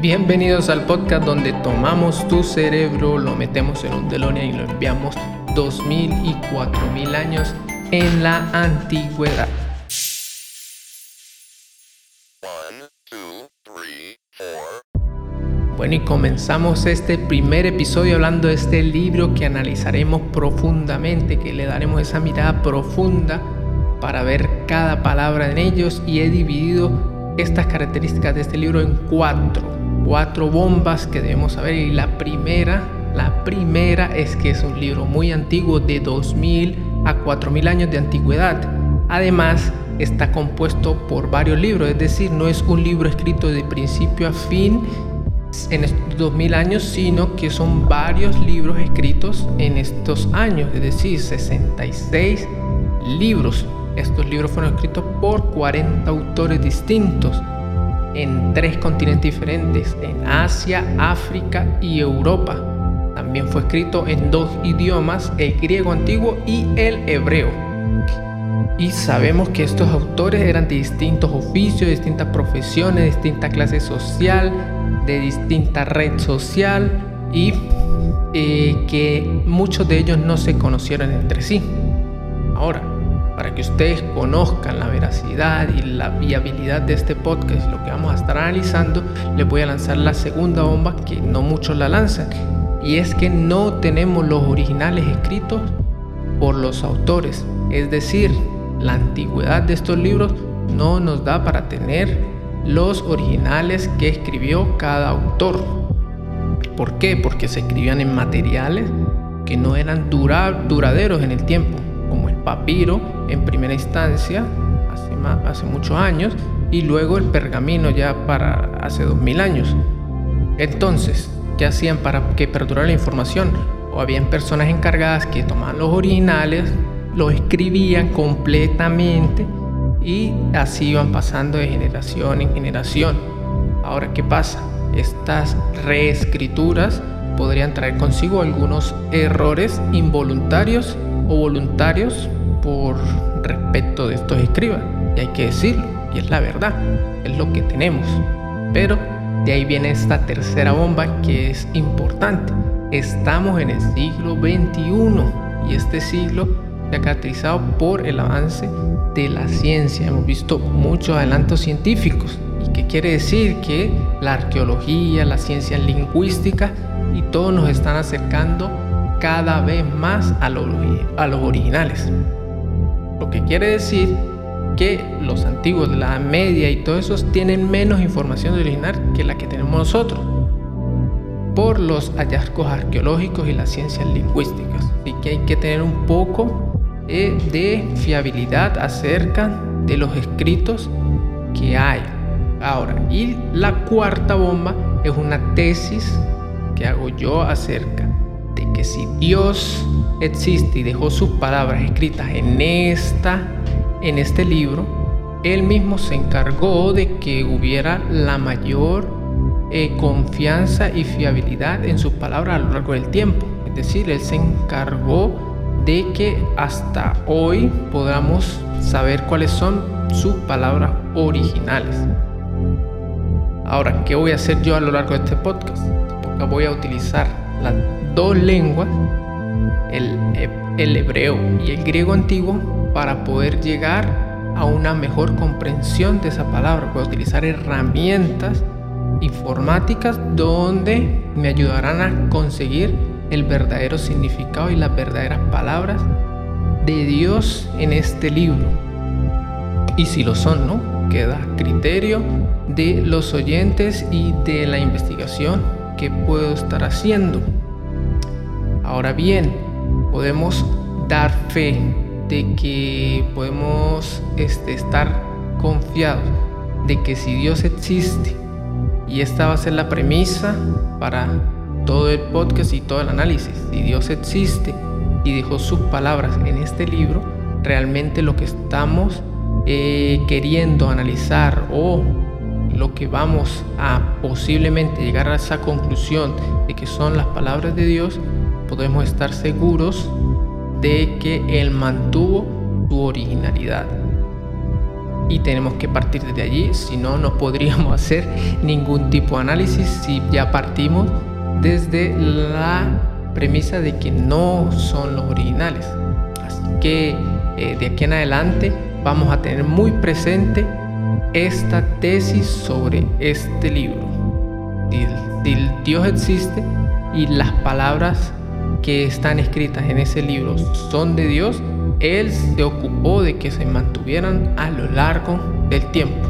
Bienvenidos al podcast donde tomamos tu cerebro, lo metemos en un DeLorean y lo enviamos 2000 y 4000 años en la antigüedad. Bueno, y comenzamos este primer episodio hablando de este libro que analizaremos profundamente, que le daremos esa mirada profunda para ver cada palabra en ellos y he dividido estas características de este libro en cuatro cuatro bombas que debemos saber y la primera, la primera es que es un libro muy antiguo de 2000 a 4000 años de antigüedad. Además, está compuesto por varios libros, es decir, no es un libro escrito de principio a fin en estos 2000 años, sino que son varios libros escritos en estos años, es decir, 66 libros. Estos libros fueron escritos por 40 autores distintos en tres continentes diferentes, en Asia, África y Europa. También fue escrito en dos idiomas, el griego antiguo y el hebreo. Y sabemos que estos autores eran de distintos oficios, distintas profesiones, de distinta clase social, de distinta red social y eh, que muchos de ellos no se conocieron entre sí. Ahora, para que ustedes conozcan la veracidad y la viabilidad de este podcast, lo que vamos a estar analizando, les voy a lanzar la segunda bomba que no muchos la lanzan. Y es que no tenemos los originales escritos por los autores. Es decir, la antigüedad de estos libros no nos da para tener los originales que escribió cada autor. ¿Por qué? Porque se escribían en materiales que no eran duraderos en el tiempo como el papiro en primera instancia, hace, muchos años, y luego el pergamino ya para hace 2000 años. Entonces, ¿qué hacían para que perdurara la información? O habían personas encargadas que tomaban los originales, los escribían completamente y así iban pasando de generación en generación. Ahora, ¿qué pasa? Estas reescrituras podrían traer consigo algunos errores involuntarios o voluntarios por respeto de estos escribas. Y hay que decirlo, y es la verdad, es lo que tenemos. Pero de ahí viene esta tercera bomba que es importante. Estamos en el siglo XXI y este siglo se ha caracterizado por el avance de la ciencia. Hemos visto muchos adelantos científicos. ¿Y qué quiere decir? Que la arqueología, la ciencia lingüística y todos nos están acercando cada vez más a, los originales. Lo que quiere decir que los antiguos, la media y todos esos tienen menos información original que la que tenemos nosotros por los hallazgos arqueológicos y las ciencias lingüísticas. Así que hay que tener un poco eh, de fiabilidad acerca de los escritos que hay. Ahora, y la cuarta bomba es una tesis que hago yo acerca que si Dios existe y dejó sus palabras escritas en esta en este libro, él mismo se encargó de que hubiera la mayor eh, confianza y fiabilidad en sus palabras a lo largo del tiempo. Es decir, él se encargó de que hasta hoy podamos saber cuáles son sus palabras originales. Ahora, ¿qué voy a hacer yo a lo largo de este podcast? Voy a utilizar la dos lenguas, el, el hebreo y el griego antiguo, para poder llegar a una mejor comprensión de esa palabra. Puedo utilizar herramientas informáticas donde me ayudarán a conseguir el verdadero significado y las verdaderas palabras de Dios en este libro. Y si lo son, ¿no? Queda criterio de los oyentes y de la investigación que puedo estar haciendo. Ahora bien, podemos dar fe de que podemos este, estar confiados de que si Dios existe, y esta va a ser la premisa para todo el podcast y todo el análisis, si Dios existe y dejó sus palabras en este libro, realmente lo que estamos eh, queriendo analizar o lo que vamos a posiblemente llegar a esa conclusión de que son las palabras de Dios, podemos estar seguros de que Él mantuvo su originalidad. y tenemos que partir desde allí, si no, no podríamos hacer ningún tipo de análisis si ya partimos desde la premisa de que no son los originales. Así que eh, de aquí en adelante vamos a tener muy presente esta tesis sobre este libro. Si, Dios existe y las palabras que están escritas en ese libro son de Dios, Él se ocupó de que se mantuvieran a lo largo del tiempo.